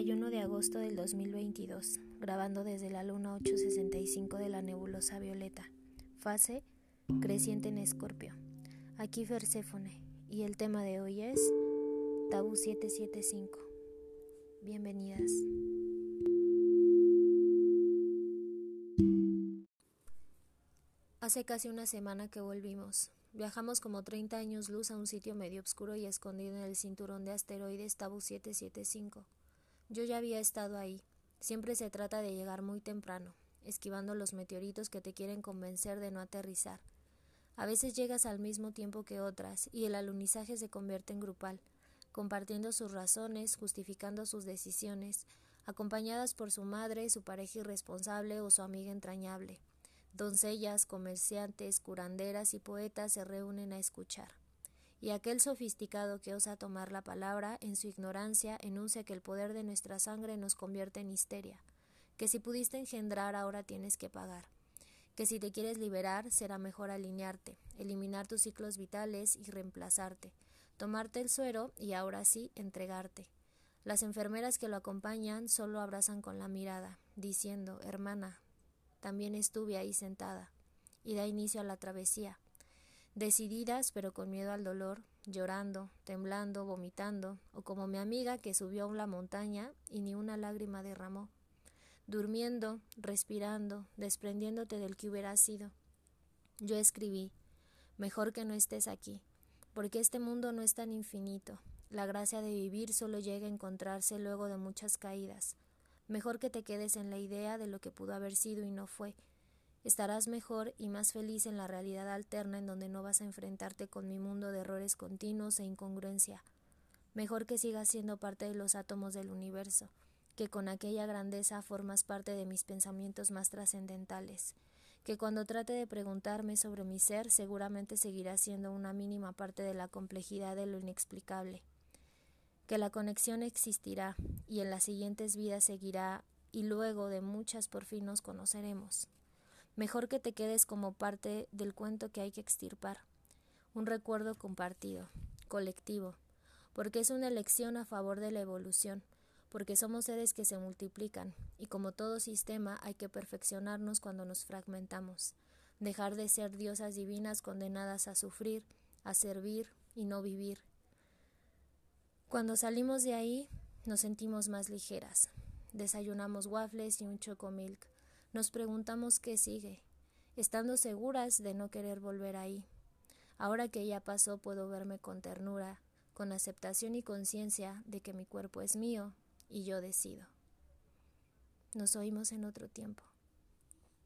31 de agosto del 2022, grabando desde la luna 865 de la nebulosa violeta. Fase creciente en Escorpio. Aquí Perséfone y el tema de hoy es Tabú 775. Bienvenidas. Hace casi una semana que volvimos. Viajamos como 30 años luz a un sitio medio oscuro y escondido en el cinturón de asteroides Tabu 775. Yo ya había estado ahí. Siempre se trata de llegar muy temprano, esquivando los meteoritos que te quieren convencer de no aterrizar. A veces llegas al mismo tiempo que otras y el alunizaje se convierte en grupal, compartiendo sus razones, justificando sus decisiones, acompañadas por su madre, su pareja irresponsable o su amiga entrañable. Doncellas, comerciantes, curanderas y poetas se reúnen a escuchar y aquel sofisticado que osa tomar la palabra en su ignorancia enuncia que el poder de nuestra sangre nos convierte en histeria, que si pudiste engendrar ahora tienes que pagar, que si te quieres liberar será mejor alinearte, eliminar tus ciclos vitales y reemplazarte, tomarte el suero y ahora sí entregarte. Las enfermeras que lo acompañan solo abrazan con la mirada, diciendo, hermana, también estuve ahí sentada, y da inicio a la travesía decididas pero con miedo al dolor, llorando, temblando, vomitando, o como mi amiga que subió a la montaña y ni una lágrima derramó, durmiendo, respirando, desprendiéndote del que hubiera sido. Yo escribí, mejor que no estés aquí, porque este mundo no es tan infinito, la gracia de vivir solo llega a encontrarse luego de muchas caídas. Mejor que te quedes en la idea de lo que pudo haber sido y no fue, Estarás mejor y más feliz en la realidad alterna en donde no vas a enfrentarte con mi mundo de errores continuos e incongruencia. Mejor que sigas siendo parte de los átomos del universo, que con aquella grandeza formas parte de mis pensamientos más trascendentales, que cuando trate de preguntarme sobre mi ser seguramente seguirá siendo una mínima parte de la complejidad de lo inexplicable, que la conexión existirá y en las siguientes vidas seguirá y luego de muchas por fin nos conoceremos. Mejor que te quedes como parte del cuento que hay que extirpar, un recuerdo compartido, colectivo, porque es una elección a favor de la evolución, porque somos seres que se multiplican, y como todo sistema hay que perfeccionarnos cuando nos fragmentamos, dejar de ser diosas divinas condenadas a sufrir, a servir y no vivir. Cuando salimos de ahí, nos sentimos más ligeras. Desayunamos waffles y un chocomilk nos preguntamos qué sigue, estando seguras de no querer volver ahí. Ahora que ya pasó puedo verme con ternura, con aceptación y conciencia de que mi cuerpo es mío y yo decido. Nos oímos en otro tiempo.